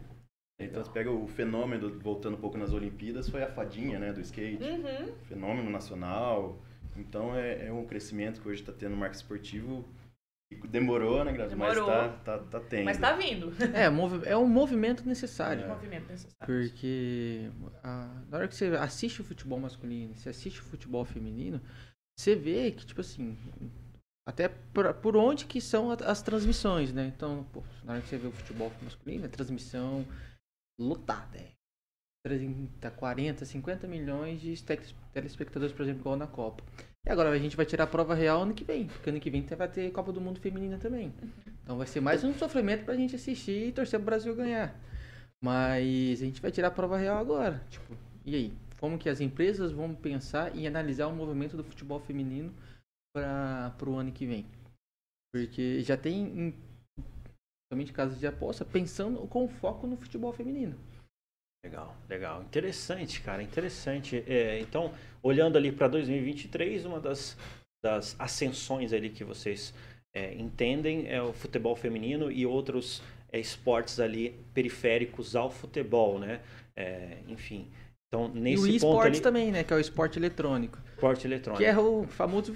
Então você pega o fenômeno, voltando um pouco nas Olimpíadas, foi a fadinha, né, do skate. Uhum. Fenômeno nacional. Então é, é um crescimento que hoje está tendo no marco esportivo Demorou, né, Grazi? Mas tá, tá, tá tendo. Mas tá vindo. É, é um movimento necessário. É. Um movimento necessário. Porque a, na hora que você assiste o futebol masculino, você assiste o futebol feminino, você vê que, tipo assim, até por, por onde que são as transmissões, né? Então, pô, na hora que você vê o futebol masculino, é transmissão lotada. É 30, 40, 50 milhões de telespectadores, por exemplo, igual na Copa. E agora a gente vai tirar a prova real ano que vem, porque ano que vem vai ter Copa do Mundo Feminina também. Então vai ser mais um sofrimento pra gente assistir e torcer pro Brasil ganhar. Mas a gente vai tirar a prova real agora. Tipo, E aí? Como que as empresas vão pensar e analisar o movimento do futebol feminino para o ano que vem? Porque já tem, somente casos de aposta, pensando com foco no futebol feminino. Legal, legal. Interessante, cara, interessante. É, então, olhando ali para 2023, uma das, das ascensões ali que vocês é, entendem é o futebol feminino e outros é, esportes ali periféricos ao futebol, né? É, enfim. Então, nesse e o esportes ali... também, né? Que é o esporte eletrônico. Esporte eletrônico. Que é o famoso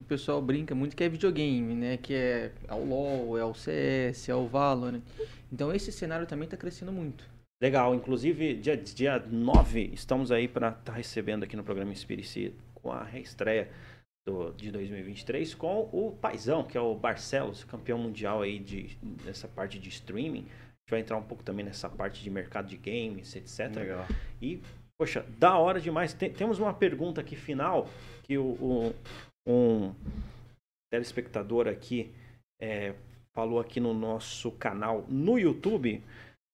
o pessoal brinca muito que é videogame, né? Que é, é o LoL, é o CS, é o Valorant. Então esse cenário também está crescendo muito. Legal, inclusive dia, dia 9 estamos aí para estar tá recebendo aqui no programa Inspire com a reestreia do, de 2023 com o Paizão, que é o Barcelos, campeão mundial aí de, nessa parte de streaming. A gente vai entrar um pouco também nessa parte de mercado de games, etc. Legal. E, poxa, da hora demais. Tem, temos uma pergunta aqui final que o, o um telespectador aqui é, falou aqui no nosso canal no YouTube.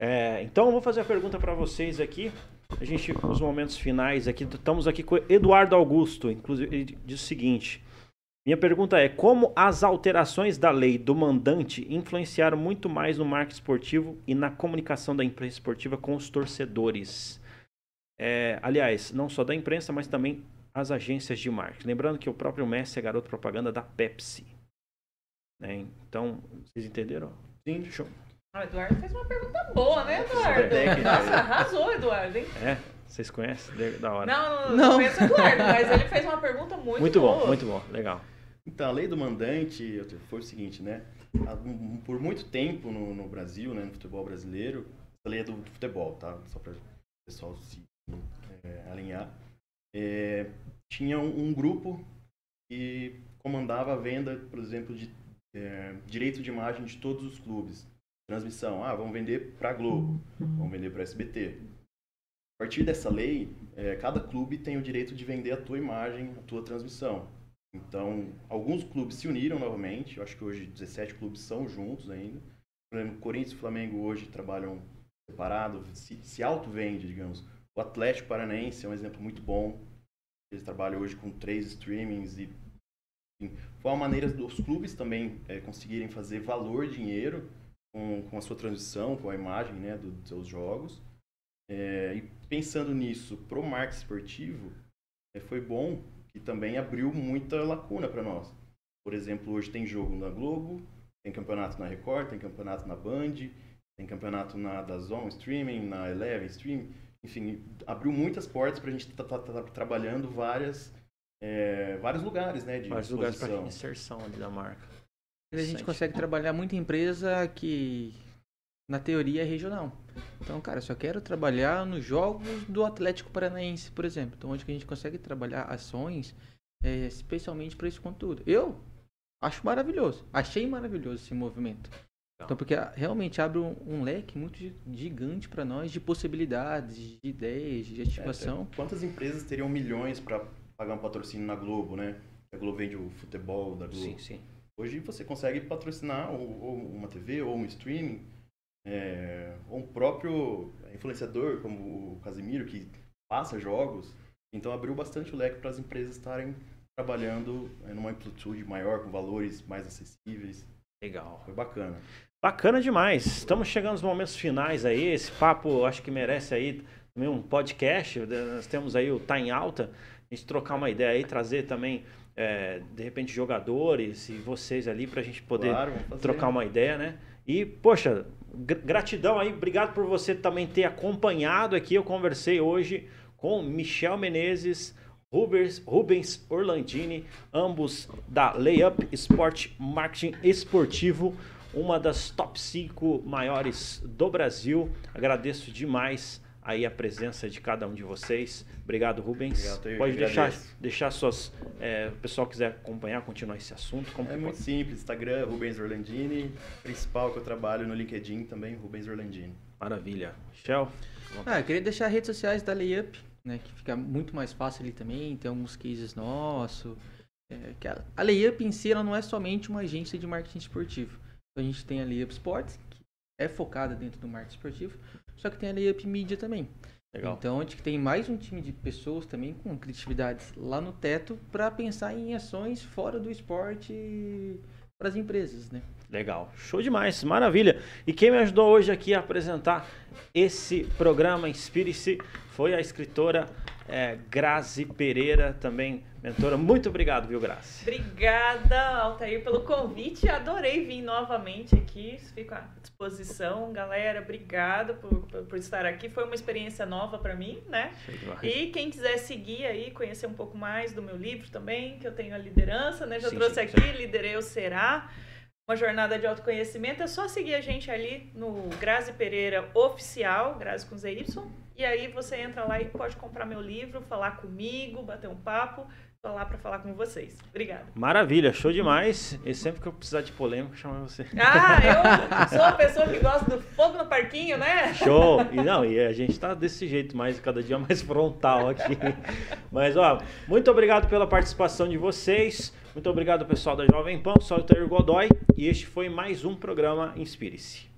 É, então eu vou fazer a pergunta para vocês aqui. A gente, os momentos finais aqui, estamos aqui com Eduardo Augusto, inclusive ele diz o seguinte: minha pergunta é: como as alterações da lei do mandante influenciaram muito mais no marketing esportivo e na comunicação da imprensa esportiva com os torcedores? É, aliás, não só da imprensa, mas também as agências de marketing. Lembrando que o próprio Messi é garoto propaganda da Pepsi. Né? Então, vocês entenderam? Sim. Show. O Eduardo fez uma pergunta boa, né, Eduardo? Nossa, arrasou, Eduardo, hein? É, vocês conhecem? Da hora. Não, não, não, conheço o Eduardo, mas ele fez uma pergunta muito, muito boa. Muito bom, muito bom, legal. Então, a lei do mandante foi o seguinte, né? Por muito tempo no, no Brasil, né, no futebol brasileiro, a lei é do futebol, tá? Só para o pessoal se é, alinhar é, tinha um, um, grupo que comandava a venda, por exemplo, de é, direito de imagem de todos os clubes. Transmissão, ah, vamos vender para Globo, vamos vender para SBT. A partir dessa lei, é, cada clube tem o direito de vender a tua imagem, a tua transmissão. Então, alguns clubes se uniram novamente, eu acho que hoje 17 clubes são juntos ainda. Por exemplo, Corinthians e Flamengo hoje trabalham separado, se, se auto-vende, digamos. O Atlético Paranaense é um exemplo muito bom. Eles trabalham hoje com três streamings e enfim, foi uma maneira dos clubes também é, conseguirem fazer valor dinheiro com, com a sua transição, com a imagem né, do, dos seus jogos. É, e pensando nisso, para o marketing esportivo, é, foi bom que também abriu muita lacuna para nós. Por exemplo, hoje tem jogo na Globo, tem campeonato na Record, tem campeonato na Band, tem campeonato na Dazon Streaming, na Eleven Streaming enfim, abriu muitas portas para a gente estar tá, tá, tá, trabalhando várias, é, vários lugares, né? De vários lugares para inserção ali da marca. A gente consegue trabalhar muita empresa que na teoria é regional. Então, cara, só quero trabalhar nos jogos do Atlético Paranaense, por exemplo. Então, onde que a gente consegue trabalhar ações é, especialmente para esse conteúdo. Eu acho maravilhoso. Achei maravilhoso esse movimento. Então, porque realmente abre um, um leque muito gigante para nós de possibilidades, de ideias, de ativação. É, quantas empresas teriam milhões para pagar um patrocínio na Globo, né? A Globo vende o futebol da Globo. Sim, sim. Hoje você consegue patrocinar ou, ou uma TV ou um streaming, é, ou um próprio influenciador como o Casimiro que passa jogos. Então abriu bastante o leque para as empresas estarem trabalhando é, numa amplitude maior, com valores mais acessíveis. Legal. Foi bacana. Bacana demais. Estamos chegando nos momentos finais aí. Esse papo acho que merece aí também um podcast. Nós temos aí o Tá em Alta. A gente trocar uma ideia aí, trazer também, é, de repente, jogadores e vocês ali para a gente poder claro, trocar uma ideia, né? E, poxa, gratidão aí. Obrigado por você também ter acompanhado aqui. Eu conversei hoje com Michel Menezes, Rubens, Rubens Orlandini, ambos da Layup Sport Marketing Esportivo uma das top 5 maiores do Brasil. Agradeço demais aí a presença de cada um de vocês. Obrigado, Rubens. Obrigado, pode deixar, deixar suas. É, o pessoal quiser acompanhar, continuar esse assunto. é muito pode? simples. Instagram, Rubens Orlandini. Principal que eu trabalho no LinkedIn também, Rubens Orlandini. Maravilha. Shell? Ah, eu queria deixar as redes sociais da Layup, né? Que fica muito mais fácil ali também. Tem alguns cases nossos. É, que a, a Layup em si ela não é somente uma agência de marketing esportivo a gente tem a Layup Sports, que é focada dentro do marketing esportivo, só que tem a Layup Media também. Legal. Então, onde que tem mais um time de pessoas também com criatividades lá no teto para pensar em ações fora do esporte para as empresas, né? Legal, show demais, maravilha. E quem me ajudou hoje aqui a apresentar esse programa Inspire-se foi a escritora é, Grazi Pereira, também mentora. Muito obrigado, viu, Grazi? Obrigada, Altair, pelo convite. Adorei vir novamente aqui. Fico à disposição. Galera, obrigada por, por estar aqui. Foi uma experiência nova para mim, né? E quem quiser seguir aí, conhecer um pouco mais do meu livro também, que eu tenho a liderança, né? Já sim, trouxe sim, aqui, sim. Liderei o Será uma jornada de autoconhecimento, é só seguir a gente ali no Grazi Pereira Oficial, Grazi com ZY, e aí você entra lá e pode comprar meu livro, falar comigo, bater um papo. Estou lá para falar com vocês. Obrigada. Maravilha, show demais. E sempre que eu precisar de polêmica, chama você. Ah, eu sou a pessoa que gosta do fogo no parquinho, né? Show! E não, e a gente está desse jeito, mais cada dia mais frontal aqui. Mas, ó, muito obrigado pela participação de vocês. Muito obrigado, pessoal da Jovem Pan. Sou o Tair Godoy e este foi mais um programa Inspire-se.